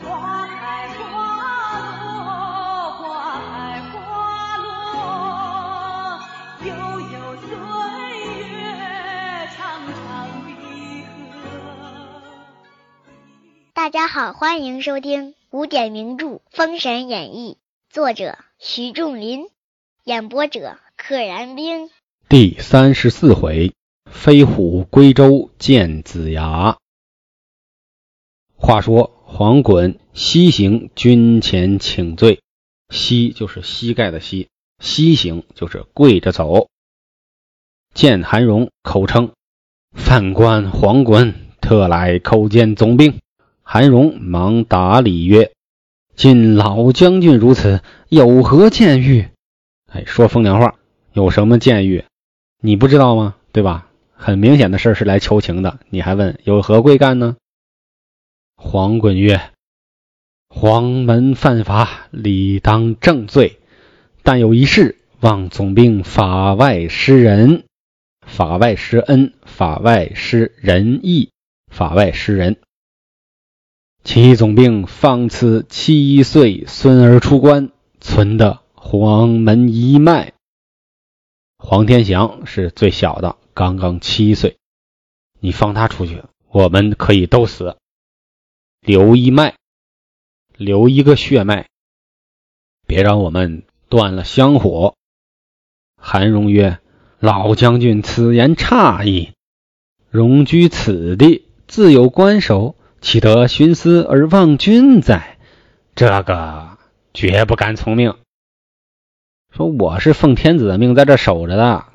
花开花落花开花落悠悠岁月长长大家好，欢迎收听古典名著《封神演义》，作者徐仲林，演播者可燃冰。第三十四回，飞虎归州见子牙。话说黄衮西行军前请罪，西就是膝盖的膝，西行就是跪着走。见韩荣，口称犯官黄衮特来叩见总兵。韩荣忙答礼曰：“今老将军如此，有何见遇？”哎，说风凉话，有什么见遇？你不知道吗？对吧？很明显的事是来求情的，你还问有何贵干呢？黄衮曰：“黄门犯法，理当正罪，但有一事，望总兵法外施仁，法外施恩，法外施仁义，法外施仁。其总兵放此七岁孙儿出关，存的黄门一脉。”黄天祥是最小的，刚刚七岁。你放他出去，我们可以都死。留一脉，留一个血脉，别让我们断了香火。韩荣曰：“老将军此言差矣。荣居此地，自有关守，岂得徇私而忘君哉？这个绝不敢从命。”说我是奉天子的命在这守着的，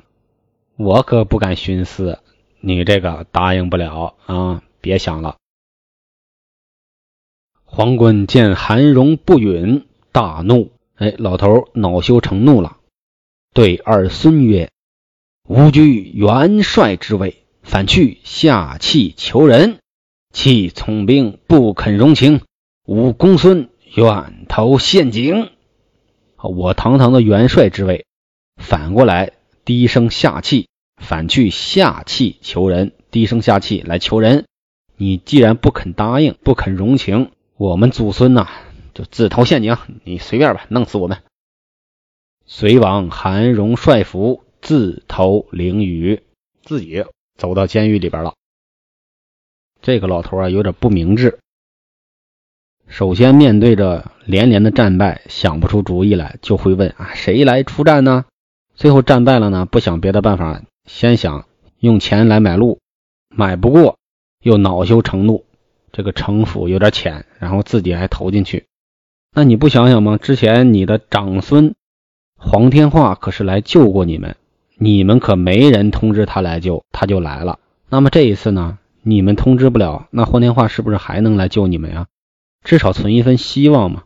我可不敢徇私。你这个答应不了啊！别想了。黄衮见韩荣不允，大怒。哎，老头恼羞成怒了，对二孙曰：“吾居元帅之位，反去下气求人，弃从兵不肯容情，吾公孙远投陷阱。”我堂堂的元帅之位，反过来低声下气，反去下气求人，低声下气来求人。你既然不肯答应，不肯容情，我们祖孙呐就自投陷阱。你随便吧，弄死我们。隋王韩荣帅府，自投囹圄，自己走到监狱里边了。这个老头啊，有点不明智。首先面对着连连的战败，想不出主意来，就会问啊，谁来出战呢？最后战败了呢，不想别的办法，先想用钱来买路，买不过又恼羞成怒，这个城府有点浅，然后自己还投进去。那你不想想吗？之前你的长孙黄天化可是来救过你们，你们可没人通知他来救，他就来了。那么这一次呢，你们通知不了，那黄天化是不是还能来救你们呀？至少存一份希望嘛！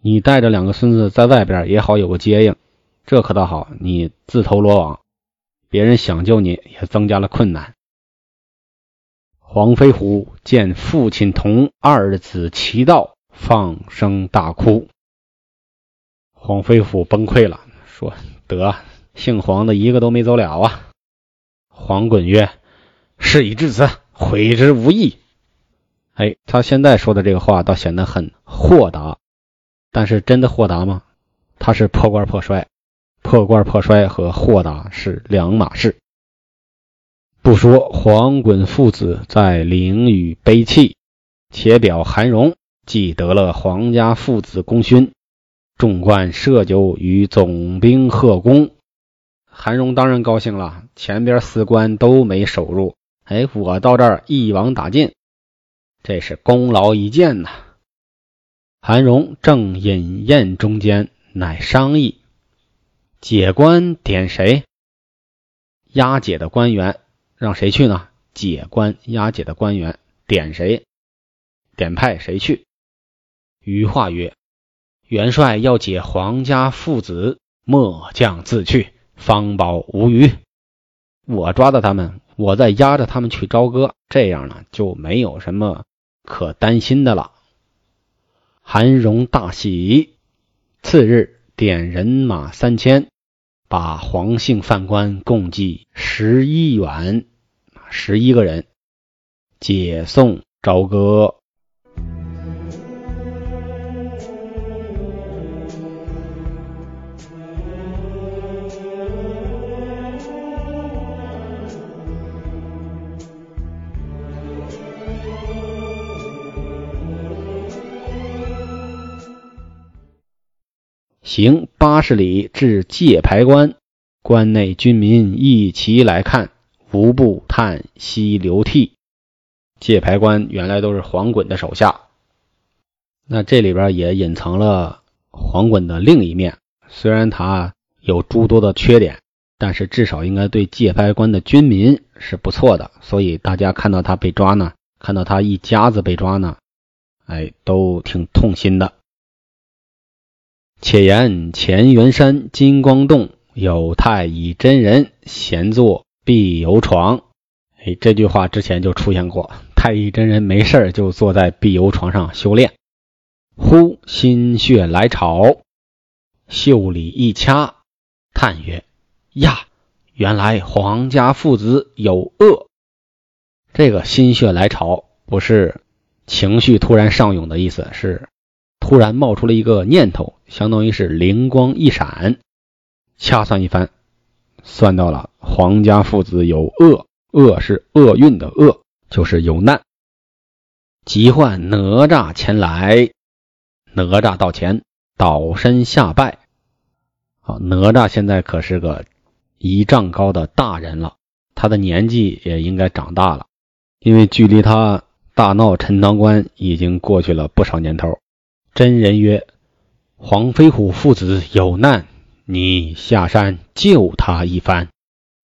你带着两个孙子在外边也好有个接应，这可倒好。你自投罗网，别人想救你也增加了困难。黄飞虎见父亲同二子齐到，放声大哭。黄飞虎崩溃了，说：“得，姓黄的一个都没走了啊！”黄衮曰：“事已至此，悔之无益。”哎，他现在说的这个话倒显得很豁达，但是真的豁达吗？他是破罐破摔，破罐破摔和豁达是两码事。不说黄衮父子在灵雨悲泣，且表韩荣既得了黄家父子功勋，众官设酒与总兵贺功。韩荣当然高兴了，前边四关都没守住，哎，我到这儿一网打尽。这是功劳一件呐！韩荣正饮宴中间，乃商议解官点谁？押解的官员让谁去呢？解官押解的官员点谁？点派谁去？余话曰：“元帅要解皇家父子，末将自去，方保无虞。我抓到他们，我再押着他们去朝歌，这样呢就没有什么。”可担心的了。韩荣大喜，次日点人马三千，把黄姓犯官共计十一员，十一个人。解送朝歌。行八十里至界牌关关内军民一齐来看。无不叹息流涕。界牌关原来都是黄衮的手下，那这里边也隐藏了黄衮的另一面。虽然他有诸多的缺点，但是至少应该对界牌关的军民是不错的。所以大家看到他被抓呢，看到他一家子被抓呢，哎，都挺痛心的。且言乾元山金光洞有太乙真人闲坐碧游床，哎，这句话之前就出现过。太乙真人没事就坐在碧游床上修炼。忽心血来潮，袖里一掐，叹曰：“呀，原来皇家父子有恶。”这个心血来潮不是情绪突然上涌的意思，是。突然冒出了一个念头，相当于是灵光一闪，掐算一番，算到了皇家父子有厄，厄是厄运的厄，就是有难。急唤哪吒前来，哪吒到前，倒身下拜。好，哪吒现在可是个一丈高的大人了，他的年纪也应该长大了，因为距离他大闹陈塘关已经过去了不少年头。真人曰：“黄飞虎父子有难，你下山救他一番，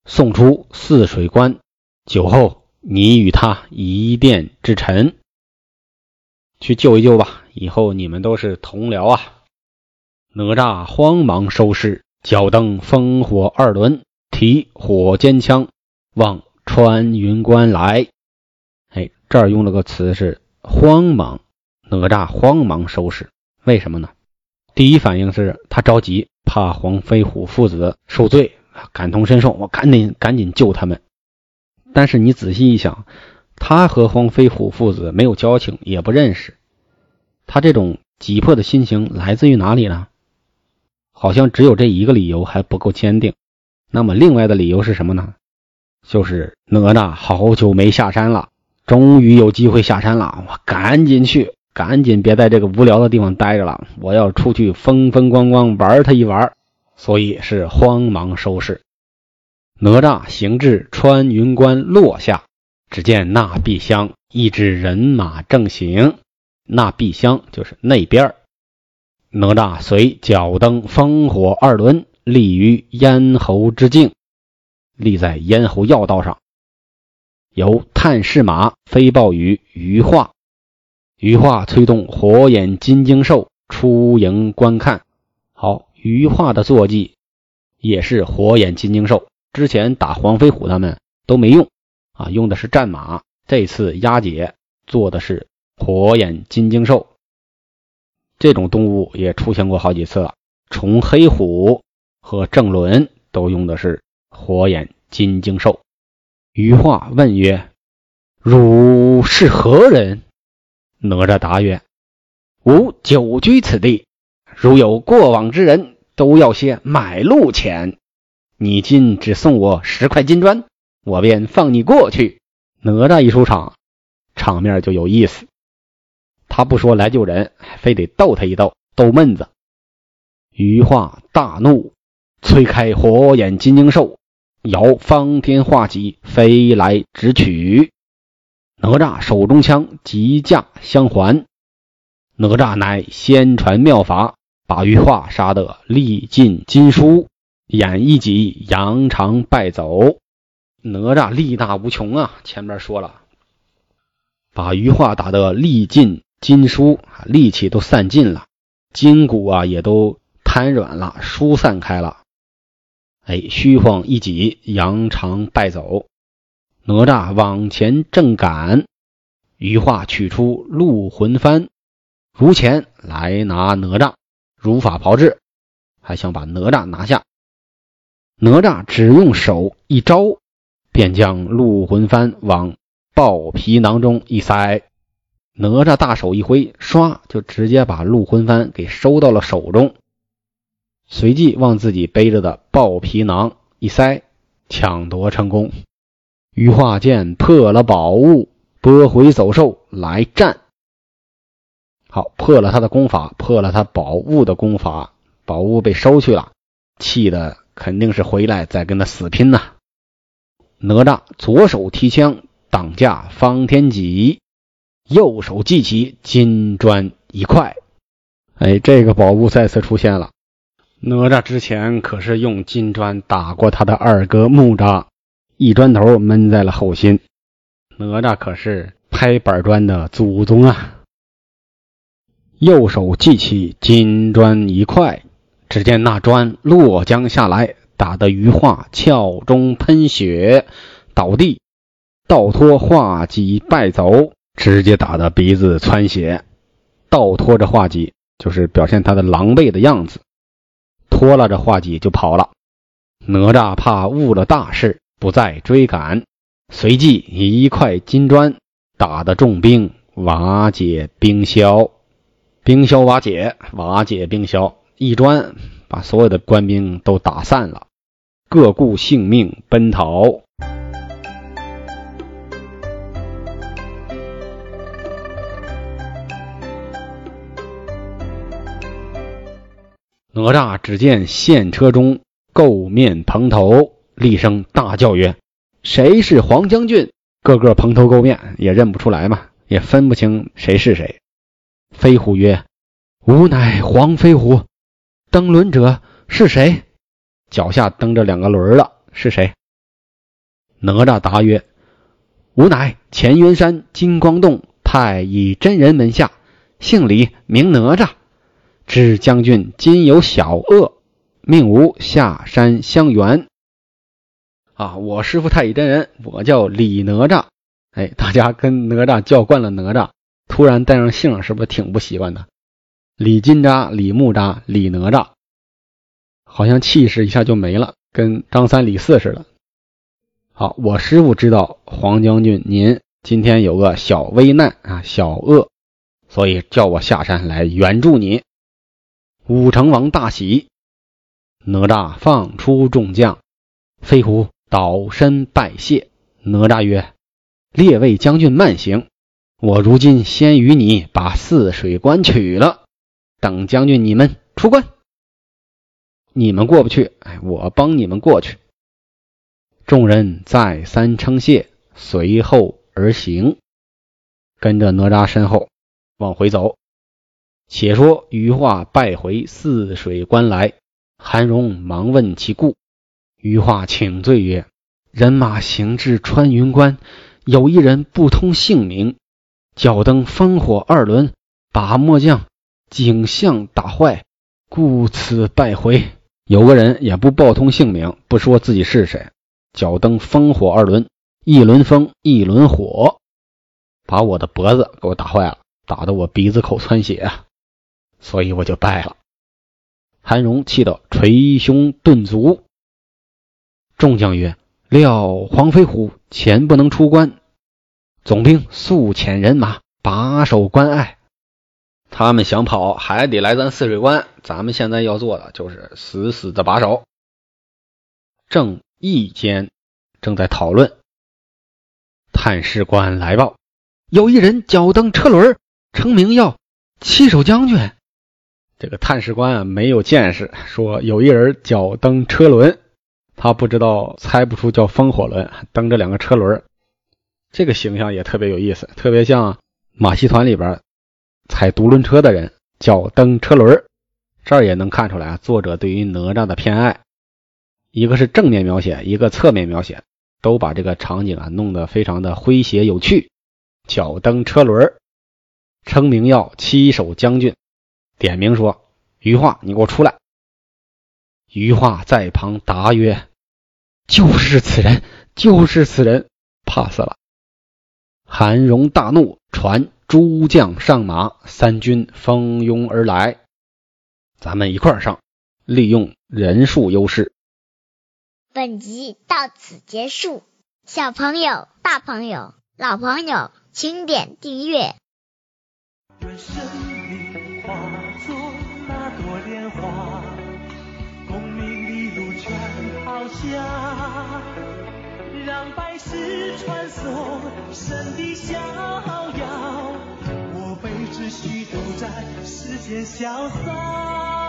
送出泗水关。酒后，你与他一殿之臣，去救一救吧。以后你们都是同僚啊。”哪吒慌忙收拾，脚蹬烽火二轮，提火尖枪往穿云关来。哎，这儿用了个词是慌忙。哪吒慌忙收拾，为什么呢？第一反应是他着急，怕黄飞虎父子受罪，感同身受，我赶紧赶紧救他们。但是你仔细一想，他和黄飞虎父子没有交情，也不认识，他这种急迫的心情来自于哪里呢？好像只有这一个理由还不够坚定。那么另外的理由是什么呢？就是哪吒好久没下山了，终于有机会下山了，我赶紧去。赶紧别在这个无聊的地方待着了，我要出去风风光光玩他一玩，所以是慌忙收拾。哪吒行至穿云关落下，只见那碧香一支人马正行，那碧香就是那边哪吒随脚蹬烽火二轮，立于咽喉之境，立在咽喉要道上，由探视马飞报于余化。余化催动火眼金睛兽出营观看。好，余化的坐骑也是火眼金睛兽。之前打黄飞虎他们都没用啊，用的是战马。这次押解坐的是火眼金睛兽。这种动物也出现过好几次了。从黑虎和郑伦都用的是火眼金睛兽。余化问曰：“汝是何人？”哪吒答曰：“吾久居此地，如有过往之人，都要些买路钱。你今只送我十块金砖，我便放你过去。”哪吒一出场，场面就有意思。他不说来救人，非得逗他一逗，逗闷子。余化大怒，催开火眼金睛兽，摇方天画戟飞来直取。哪吒手中枪急架相还，哪吒乃先传妙法，把余化杀得力尽筋疏，眼一挤，扬长败走。哪吒力大无穷啊！前面说了，把余化打得力尽筋疏，力气都散尽了，筋骨啊也都瘫软了，疏散开了。哎，虚晃一挤，扬长败走。哪吒往前正赶，余化取出鹿魂幡，如前来拿哪吒，如法炮制，还想把哪吒拿下。哪吒只用手一招，便将鹿魂幡往豹皮囊中一塞。哪吒大手一挥，唰就直接把鹿魂幡给收到了手中，随即往自己背着的豹皮囊一塞，抢夺成功。羽化剑破了宝物，拨回走兽来战。好，破了他的功法，破了他宝物的功法，宝物被收去了，气的肯定是回来再跟他死拼呐。哪吒左手提枪挡架方天戟，右手记起金砖一块。哎，这个宝物再次出现了。哪吒之前可是用金砖打过他的二哥木吒，一砖头闷在了后心。哪吒可是拍板砖的祖宗啊！右手记起金砖一块，只见那砖落将下来，打得余化鞘中喷血，倒地，倒拖画戟败走，直接打得鼻子窜血，倒拖着画戟，就是表现他的狼狈的样子。拖拉着画戟就跑了。哪吒怕误了大事，不再追赶，随即以一块金砖打得重兵瓦解冰消，冰消瓦解，瓦解冰消，一砖把所有的官兵都打散了，各顾性命奔逃。哪吒只见现车中垢面蓬头，厉声大叫曰：“谁是黄将军？”个个蓬头垢面，也认不出来嘛，也分不清谁是谁。飞虎曰：“吾乃黄飞虎。”蹬轮者是谁？脚下蹬着两个轮儿的是谁？哪吒答曰：“吾乃乾元山金光洞太乙真人门下，姓李，名哪吒。”知将军今有小恶，命吾下山相援。啊，我师傅太乙真人，我叫李哪吒。哎，大家跟哪吒叫惯了哪吒，突然带上姓，是不是挺不习惯的？李金吒、李木吒、李哪吒，好像气势一下就没了，跟张三李四似的。好，我师傅知道黄将军您今天有个小危难啊，小恶，所以叫我下山来援助你。武成王大喜，哪吒放出众将，飞虎倒身拜谢。哪吒曰：“列位将军慢行，我如今先与你把泗水关取了，等将军你们出关。你们过不去，哎，我帮你们过去。”众人再三称谢，随后而行，跟着哪吒身后往回走。且说余化败回泗水关来，韩荣忙问其故。余化请罪曰：“人马行至穿云关，有一人不通姓名，脚蹬烽火二轮，把末将景象打坏，故此败回。有个人也不报通姓名，不说自己是谁，脚蹬烽火二轮，一轮风一轮火，把我的脖子给我打坏了，打得我鼻子口窜血啊！”所以我就败了。韩荣气得捶胸顿足。众将曰：“料黄飞虎前不能出关，总兵速遣人马把守关隘。他们想跑，还得来咱泗水关。咱们现在要做的就是死死的把守。”正义间正在讨论，探视官来报：有一人脚蹬车轮，称名要七手将军。这个探视官啊，没有见识，说有一人脚蹬车轮，他不知道，猜不出叫风火轮，蹬着两个车轮，这个形象也特别有意思，特别像马戏团里边踩独轮车的人，脚蹬车轮。这儿也能看出来啊，作者对于哪吒的偏爱，一个是正面描写，一个侧面描写，都把这个场景啊弄得非常的诙谐有趣。脚蹬车轮，称名要七手将军。点名说：“余化，你给我出来！”余化在旁答曰：“就是此人，就是此人，怕死了！”韩荣大怒，传诸将上马，三军蜂拥而来。咱们一块儿上，利用人数优势。本集到此结束，小朋友、大朋友、老朋友，请点订阅。功名利禄全抛下让百世传颂神的逍遥，我辈只需都在世间潇洒。